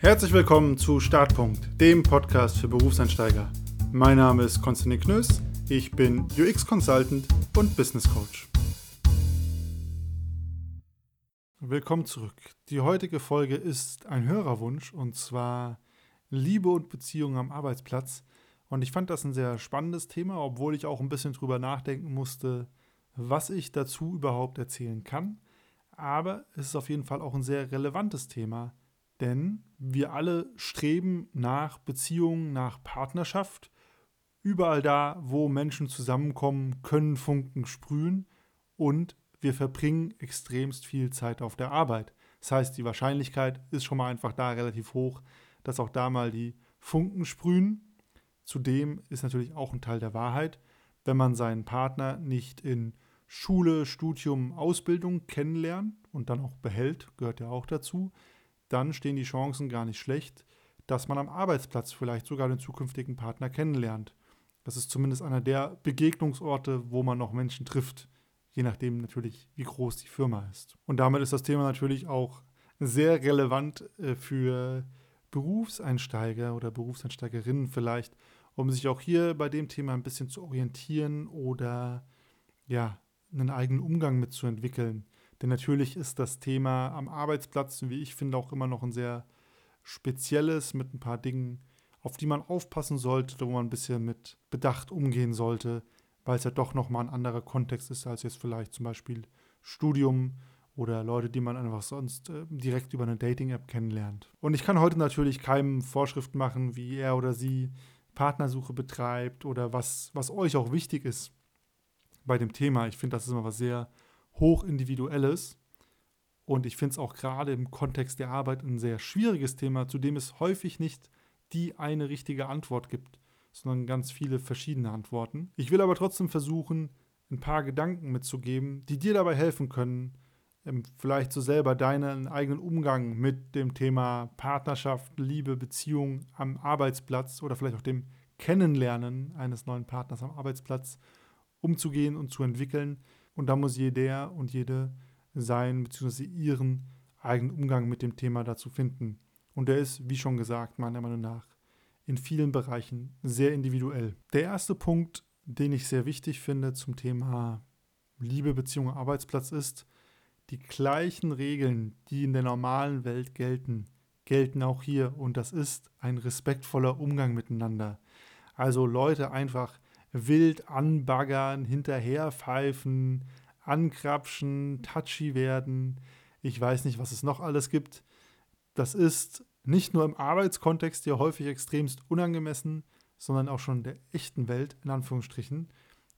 Herzlich willkommen zu Startpunkt, dem Podcast für Berufseinsteiger. Mein Name ist Konstantin Knöss, ich bin UX-Consultant und Business Coach. Willkommen zurück. Die heutige Folge ist ein Hörerwunsch und zwar Liebe und Beziehungen am Arbeitsplatz. Und ich fand das ein sehr spannendes Thema, obwohl ich auch ein bisschen drüber nachdenken musste, was ich dazu überhaupt erzählen kann. Aber es ist auf jeden Fall auch ein sehr relevantes Thema, denn wir alle streben nach Beziehungen, nach Partnerschaft. Überall da, wo Menschen zusammenkommen, können Funken sprühen und wir verbringen extremst viel Zeit auf der Arbeit. Das heißt, die Wahrscheinlichkeit ist schon mal einfach da relativ hoch, dass auch da mal die Funken sprühen. Zudem ist natürlich auch ein Teil der Wahrheit, wenn man seinen Partner nicht in Schule, Studium, Ausbildung kennenlernt und dann auch behält, gehört ja auch dazu, dann stehen die Chancen gar nicht schlecht, dass man am Arbeitsplatz vielleicht sogar den zukünftigen Partner kennenlernt. Das ist zumindest einer der Begegnungsorte, wo man noch Menschen trifft, je nachdem natürlich, wie groß die Firma ist. Und damit ist das Thema natürlich auch sehr relevant äh, für Berufseinsteiger oder Berufseinsteigerinnen vielleicht, um sich auch hier bei dem Thema ein bisschen zu orientieren oder ja, einen eigenen Umgang mitzuentwickeln. Denn natürlich ist das Thema am Arbeitsplatz, wie ich finde, auch immer noch ein sehr spezielles mit ein paar Dingen, auf die man aufpassen sollte, wo man ein bisschen mit Bedacht umgehen sollte, weil es ja doch nochmal ein anderer Kontext ist als jetzt vielleicht zum Beispiel Studium oder Leute, die man einfach sonst äh, direkt über eine Dating-App kennenlernt. Und ich kann heute natürlich keinem Vorschriften machen, wie er oder sie Partnersuche betreibt oder was, was euch auch wichtig ist bei dem Thema. Ich finde, das ist immer was sehr hochindividuelles. Und ich finde es auch gerade im Kontext der Arbeit ein sehr schwieriges Thema, zu dem es häufig nicht die eine richtige Antwort gibt, sondern ganz viele verschiedene Antworten. Ich will aber trotzdem versuchen, ein paar Gedanken mitzugeben, die dir dabei helfen können, ähm, vielleicht so selber deinen eigenen Umgang mit dem Thema Partnerschaft, Liebe, Beziehung am Arbeitsplatz oder vielleicht auch dem Kennenlernen eines neuen Partners am Arbeitsplatz umzugehen und zu entwickeln, und da muss jeder und jede sein bzw. ihren eigenen Umgang mit dem Thema dazu finden. Und der ist, wie schon gesagt, meiner Meinung nach in vielen Bereichen sehr individuell. Der erste Punkt, den ich sehr wichtig finde zum Thema Liebe, Beziehung, Arbeitsplatz ist, die gleichen Regeln, die in der normalen Welt gelten, gelten auch hier. Und das ist ein respektvoller Umgang miteinander. Also Leute einfach wild anbaggern, hinterherpfeifen, ankrapschen, touchy werden. Ich weiß nicht, was es noch alles gibt. Das ist nicht nur im Arbeitskontext ja häufig extremst unangemessen, sondern auch schon in der echten Welt, in Anführungsstrichen.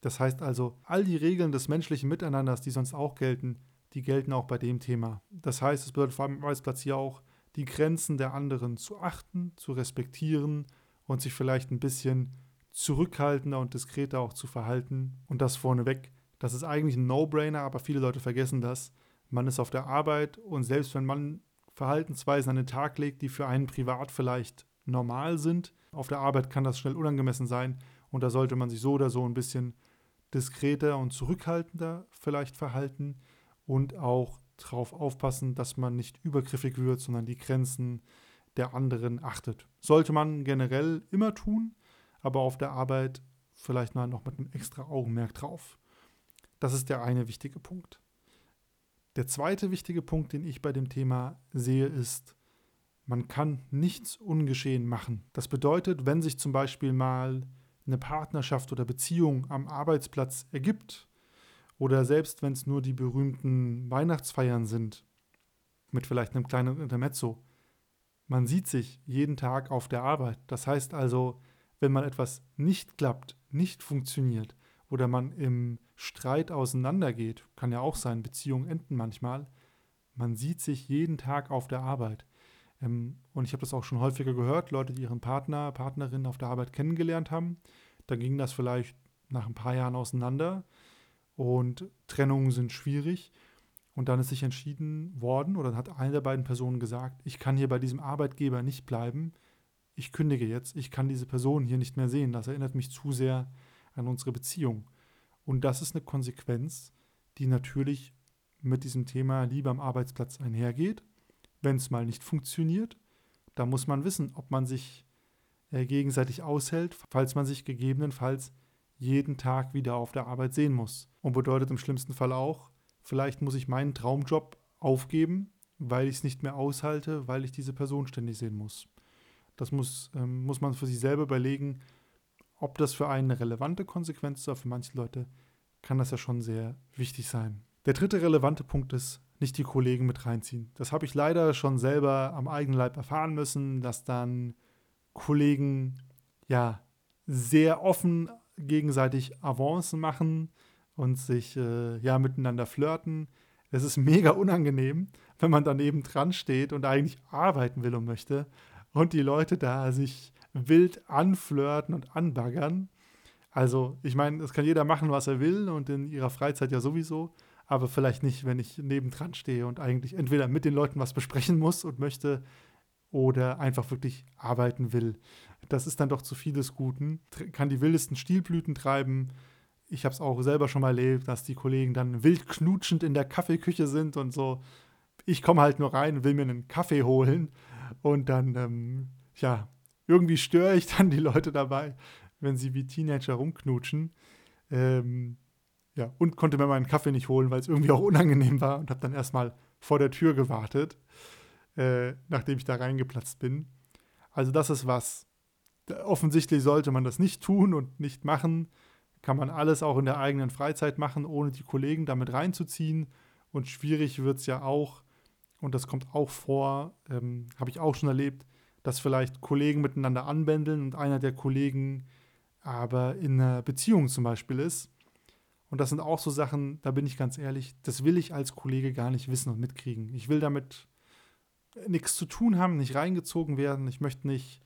Das heißt also, all die Regeln des menschlichen Miteinanders, die sonst auch gelten, die gelten auch bei dem Thema. Das heißt, es bedeutet vor allem im Arbeitsplatz hier auch, die Grenzen der anderen zu achten, zu respektieren und sich vielleicht ein bisschen zurückhaltender und diskreter auch zu verhalten. Und das vorneweg. Das ist eigentlich ein No-Brainer, aber viele Leute vergessen das. Man ist auf der Arbeit und selbst wenn man Verhaltensweisen an den Tag legt, die für einen privat vielleicht normal sind, auf der Arbeit kann das schnell unangemessen sein und da sollte man sich so oder so ein bisschen diskreter und zurückhaltender vielleicht verhalten und auch darauf aufpassen, dass man nicht übergriffig wird, sondern die Grenzen der anderen achtet. Sollte man generell immer tun, aber auf der Arbeit vielleicht mal noch mit einem extra Augenmerk drauf. Das ist der eine wichtige Punkt. Der zweite wichtige Punkt, den ich bei dem Thema sehe, ist, man kann nichts ungeschehen machen. Das bedeutet, wenn sich zum Beispiel mal eine Partnerschaft oder Beziehung am Arbeitsplatz ergibt, oder selbst wenn es nur die berühmten Weihnachtsfeiern sind, mit vielleicht einem kleinen Intermezzo, man sieht sich jeden Tag auf der Arbeit. Das heißt also, wenn mal etwas nicht klappt, nicht funktioniert oder man im Streit auseinandergeht, kann ja auch sein, Beziehungen enden manchmal, man sieht sich jeden Tag auf der Arbeit. Ähm, und ich habe das auch schon häufiger gehört, Leute, die ihren Partner, Partnerin auf der Arbeit kennengelernt haben, dann ging das vielleicht nach ein paar Jahren auseinander und Trennungen sind schwierig. Und dann ist sich entschieden worden oder dann hat eine der beiden Personen gesagt, ich kann hier bei diesem Arbeitgeber nicht bleiben, ich kündige jetzt, ich kann diese Person hier nicht mehr sehen. Das erinnert mich zu sehr an unsere Beziehung. Und das ist eine Konsequenz, die natürlich mit diesem Thema Liebe am Arbeitsplatz einhergeht. Wenn es mal nicht funktioniert, Da muss man wissen, ob man sich äh, gegenseitig aushält, falls man sich gegebenenfalls jeden Tag wieder auf der Arbeit sehen muss. Und bedeutet im schlimmsten Fall auch, vielleicht muss ich meinen Traumjob aufgeben, weil ich es nicht mehr aushalte, weil ich diese Person ständig sehen muss. Das muss, ähm, muss man für sich selber überlegen, ob das für einen eine relevante Konsequenz ist, aber für manche Leute kann das ja schon sehr wichtig sein. Der dritte relevante Punkt ist, nicht die Kollegen mit reinziehen. Das habe ich leider schon selber am eigenen Leib erfahren müssen, dass dann Kollegen ja sehr offen gegenseitig Avancen machen und sich äh, ja miteinander flirten. Es ist mega unangenehm, wenn man daneben dran steht und eigentlich arbeiten will und möchte und die Leute da sich wild anflirten und anbaggern. Also, ich meine, es kann jeder machen, was er will und in ihrer Freizeit ja sowieso, aber vielleicht nicht, wenn ich nebendran stehe und eigentlich entweder mit den Leuten was besprechen muss und möchte oder einfach wirklich arbeiten will. Das ist dann doch zu viel des Guten. Kann die wildesten Stilblüten treiben. Ich habe es auch selber schon mal erlebt, dass die Kollegen dann wild knutschend in der Kaffeeküche sind und so. Ich komme halt nur rein, will mir einen Kaffee holen und dann, ähm, ja, irgendwie störe ich dann die Leute dabei, wenn sie wie Teenager rumknutschen. Ähm, ja, und konnte mir meinen Kaffee nicht holen, weil es irgendwie auch unangenehm war und habe dann erstmal vor der Tür gewartet äh, nachdem ich da reingeplatzt bin. Also das ist was. Offensichtlich sollte man das nicht tun und nicht machen. Kann man alles auch in der eigenen Freizeit machen, ohne die Kollegen damit reinzuziehen. Und schwierig wird es ja auch, und das kommt auch vor, ähm, habe ich auch schon erlebt, dass vielleicht Kollegen miteinander anbändeln und einer der Kollegen aber in einer Beziehung zum Beispiel ist. Und das sind auch so Sachen, da bin ich ganz ehrlich, das will ich als Kollege gar nicht wissen und mitkriegen. Ich will damit nichts zu tun haben, nicht reingezogen werden. Ich möchte nicht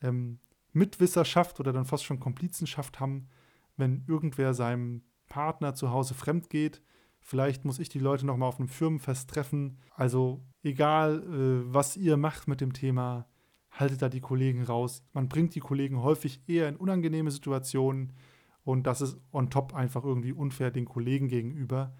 ähm, Mitwisserschaft oder dann fast schon Komplizenschaft haben, wenn irgendwer seinem Partner zu Hause fremd geht. Vielleicht muss ich die Leute nochmal auf einem Firmenfest treffen. Also egal, äh, was ihr macht mit dem Thema, haltet da die Kollegen raus. Man bringt die Kollegen häufig eher in unangenehme Situationen und das ist on top einfach irgendwie unfair den Kollegen gegenüber,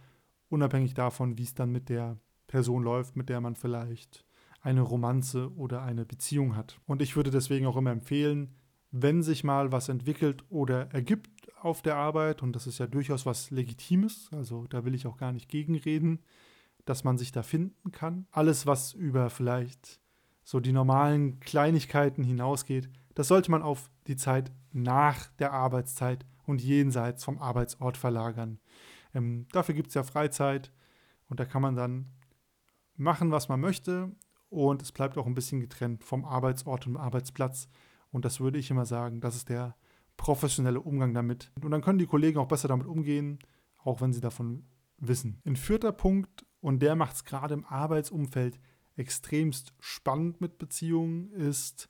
unabhängig davon, wie es dann mit der Person läuft, mit der man vielleicht eine Romanze oder eine Beziehung hat. Und ich würde deswegen auch immer empfehlen, wenn sich mal was entwickelt oder ergibt auf der Arbeit, und das ist ja durchaus was Legitimes, also da will ich auch gar nicht gegenreden, dass man sich da finden kann. Alles, was über vielleicht so die normalen Kleinigkeiten hinausgeht, das sollte man auf die Zeit nach der Arbeitszeit und jenseits vom Arbeitsort verlagern. Ähm, dafür gibt es ja Freizeit und da kann man dann machen, was man möchte und es bleibt auch ein bisschen getrennt vom Arbeitsort und Arbeitsplatz. Und das würde ich immer sagen, das ist der professionelle Umgang damit. Und dann können die Kollegen auch besser damit umgehen, auch wenn sie davon wissen. Ein vierter Punkt, und der macht es gerade im Arbeitsumfeld extremst spannend mit Beziehungen, ist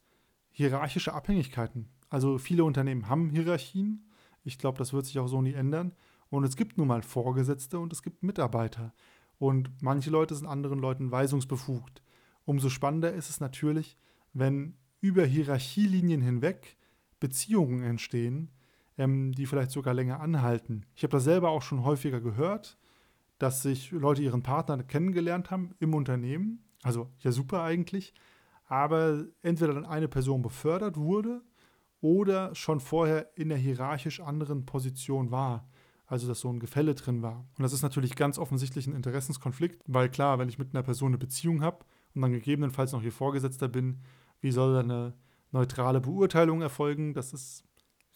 hierarchische Abhängigkeiten. Also viele Unternehmen haben Hierarchien. Ich glaube, das wird sich auch so nie ändern. Und es gibt nun mal Vorgesetzte und es gibt Mitarbeiter. Und manche Leute sind anderen Leuten weisungsbefugt. Umso spannender ist es natürlich, wenn über Hierarchielinien hinweg Beziehungen entstehen, ähm, die vielleicht sogar länger anhalten. Ich habe das selber auch schon häufiger gehört, dass sich Leute ihren Partner kennengelernt haben im Unternehmen. Also ja super eigentlich. Aber entweder dann eine Person befördert wurde oder schon vorher in der hierarchisch anderen Position war. Also dass so ein Gefälle drin war. Und das ist natürlich ganz offensichtlich ein Interessenskonflikt, weil klar, wenn ich mit einer Person eine Beziehung habe, und dann gegebenenfalls noch ihr Vorgesetzter bin, wie soll da eine neutrale Beurteilung erfolgen? Das ist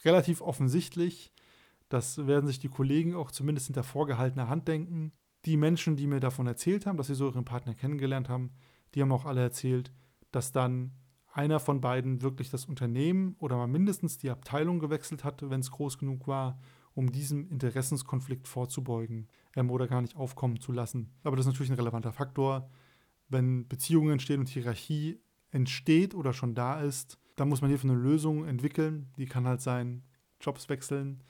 relativ offensichtlich. Das werden sich die Kollegen auch zumindest hinter vorgehaltener Hand denken. Die Menschen, die mir davon erzählt haben, dass sie so ihren Partner kennengelernt haben, die haben auch alle erzählt, dass dann einer von beiden wirklich das Unternehmen oder mal mindestens die Abteilung gewechselt hatte, wenn es groß genug war, um diesem Interessenskonflikt vorzubeugen ähm, oder gar nicht aufkommen zu lassen. Aber das ist natürlich ein relevanter Faktor wenn Beziehungen entstehen und Hierarchie entsteht oder schon da ist, dann muss man hierfür eine Lösung entwickeln. Die kann halt sein, Jobs wechseln,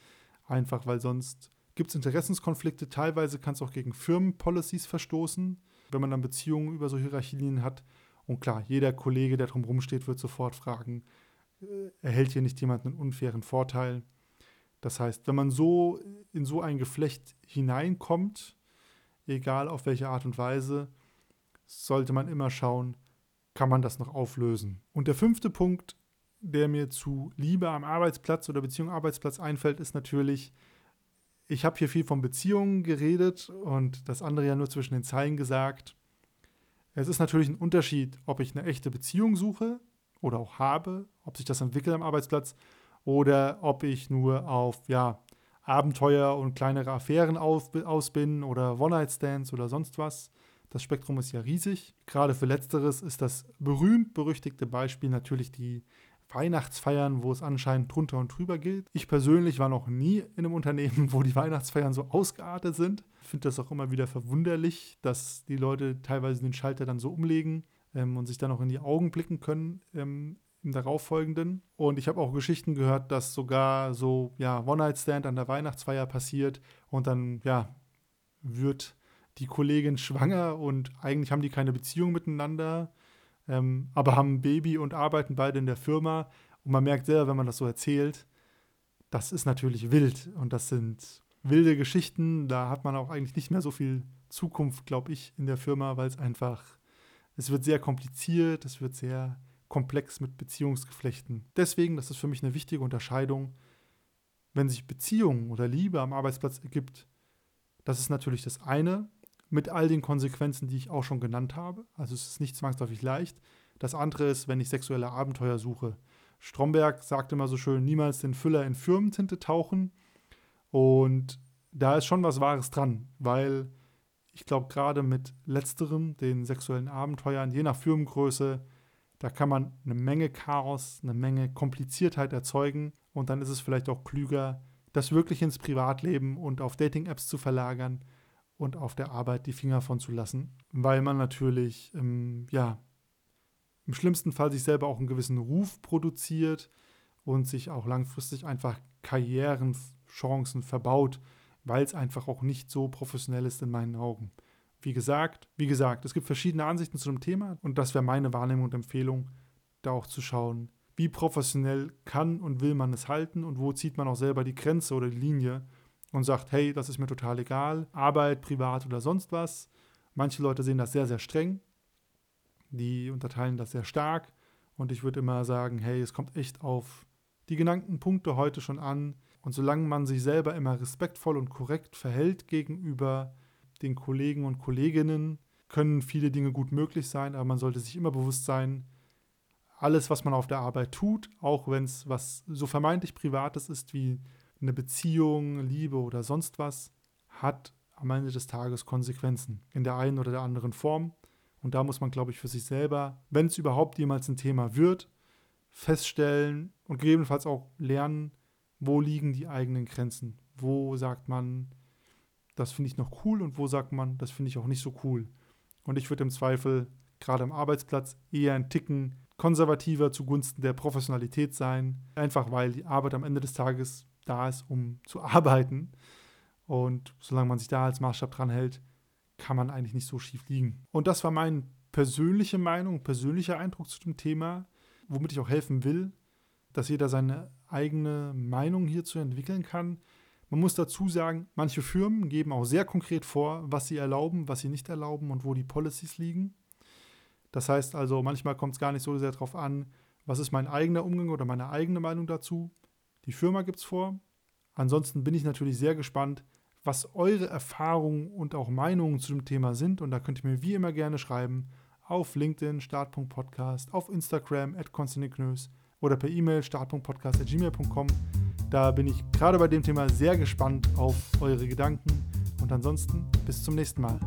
einfach weil sonst gibt es Interessenskonflikte. Teilweise kann es auch gegen Firmenpolicies verstoßen, wenn man dann Beziehungen über so Hierarchielinien hat. Und klar, jeder Kollege, der drumherum steht, wird sofort fragen, äh, erhält hier nicht jemand einen unfairen Vorteil? Das heißt, wenn man so in so ein Geflecht hineinkommt, egal auf welche Art und Weise, sollte man immer schauen, kann man das noch auflösen. Und der fünfte Punkt, der mir zu Liebe am Arbeitsplatz oder Beziehung Arbeitsplatz einfällt, ist natürlich, ich habe hier viel von Beziehungen geredet und das andere ja nur zwischen den Zeilen gesagt. Es ist natürlich ein Unterschied, ob ich eine echte Beziehung suche oder auch habe, ob sich das entwickelt am Arbeitsplatz oder ob ich nur auf ja, Abenteuer und kleinere Affären aus bin oder One-Night-Stands oder sonst was. Das Spektrum ist ja riesig. Gerade für Letzteres ist das berühmt-berüchtigte Beispiel natürlich die Weihnachtsfeiern, wo es anscheinend drunter und drüber geht. Ich persönlich war noch nie in einem Unternehmen, wo die Weihnachtsfeiern so ausgeartet sind. Ich finde das auch immer wieder verwunderlich, dass die Leute teilweise den Schalter dann so umlegen ähm, und sich dann auch in die Augen blicken können ähm, im darauffolgenden. Und ich habe auch Geschichten gehört, dass sogar so ja One-Night-Stand an der Weihnachtsfeier passiert und dann ja wird die Kollegin schwanger und eigentlich haben die keine Beziehung miteinander, ähm, aber haben ein Baby und arbeiten beide in der Firma. Und man merkt selber, wenn man das so erzählt, das ist natürlich wild und das sind wilde Geschichten. Da hat man auch eigentlich nicht mehr so viel Zukunft, glaube ich, in der Firma, weil es einfach, es wird sehr kompliziert, es wird sehr komplex mit Beziehungsgeflechten. Deswegen, das ist für mich eine wichtige Unterscheidung, wenn sich Beziehung oder Liebe am Arbeitsplatz ergibt, das ist natürlich das eine, mit all den Konsequenzen, die ich auch schon genannt habe. Also es ist nicht zwangsläufig leicht. Das andere ist, wenn ich sexuelle Abenteuer suche. Stromberg sagt immer so schön, niemals den Füller in Firmentinte tauchen. Und da ist schon was Wahres dran, weil ich glaube, gerade mit letzterem, den sexuellen Abenteuern, je nach Firmengröße, da kann man eine Menge Chaos, eine Menge Kompliziertheit erzeugen. Und dann ist es vielleicht auch klüger, das wirklich ins Privatleben und auf Dating-Apps zu verlagern und auf der Arbeit die Finger von zu lassen, weil man natürlich, ähm, ja, im schlimmsten Fall sich selber auch einen gewissen Ruf produziert und sich auch langfristig einfach Karrierenchancen verbaut, weil es einfach auch nicht so professionell ist in meinen Augen. Wie gesagt, wie gesagt, es gibt verschiedene Ansichten zu dem Thema und das wäre meine Wahrnehmung und Empfehlung, da auch zu schauen, wie professionell kann und will man es halten und wo zieht man auch selber die Grenze oder die Linie und sagt, hey, das ist mir total egal, Arbeit, privat oder sonst was. Manche Leute sehen das sehr, sehr streng, die unterteilen das sehr stark. Und ich würde immer sagen, hey, es kommt echt auf die genannten Punkte heute schon an. Und solange man sich selber immer respektvoll und korrekt verhält gegenüber den Kollegen und Kolleginnen, können viele Dinge gut möglich sein, aber man sollte sich immer bewusst sein, alles, was man auf der Arbeit tut, auch wenn es was so vermeintlich Privates ist wie eine Beziehung, Liebe oder sonst was, hat am Ende des Tages Konsequenzen in der einen oder der anderen Form. Und da muss man, glaube ich, für sich selber, wenn es überhaupt jemals ein Thema wird, feststellen und gegebenenfalls auch lernen, wo liegen die eigenen Grenzen. Wo sagt man, das finde ich noch cool und wo sagt man, das finde ich auch nicht so cool. Und ich würde im Zweifel gerade am Arbeitsplatz eher ein Ticken konservativer zugunsten der Professionalität sein, einfach weil die Arbeit am Ende des Tages da ist, um zu arbeiten. Und solange man sich da als Maßstab dran hält, kann man eigentlich nicht so schief liegen. Und das war meine persönliche Meinung, persönlicher Eindruck zu dem Thema, womit ich auch helfen will, dass jeder seine eigene Meinung hierzu entwickeln kann. Man muss dazu sagen, manche Firmen geben auch sehr konkret vor, was sie erlauben, was sie nicht erlauben und wo die Policies liegen. Das heißt also, manchmal kommt es gar nicht so sehr darauf an, was ist mein eigener Umgang oder meine eigene Meinung dazu, die Firma gibt es vor. Ansonsten bin ich natürlich sehr gespannt, was eure Erfahrungen und auch Meinungen zu dem Thema sind. Und da könnt ihr mir wie immer gerne schreiben auf LinkedIn, Start.podcast, auf Instagram, at oder per E-Mail, start.podcast.gmail.com. Da bin ich gerade bei dem Thema sehr gespannt auf eure Gedanken. Und ansonsten bis zum nächsten Mal.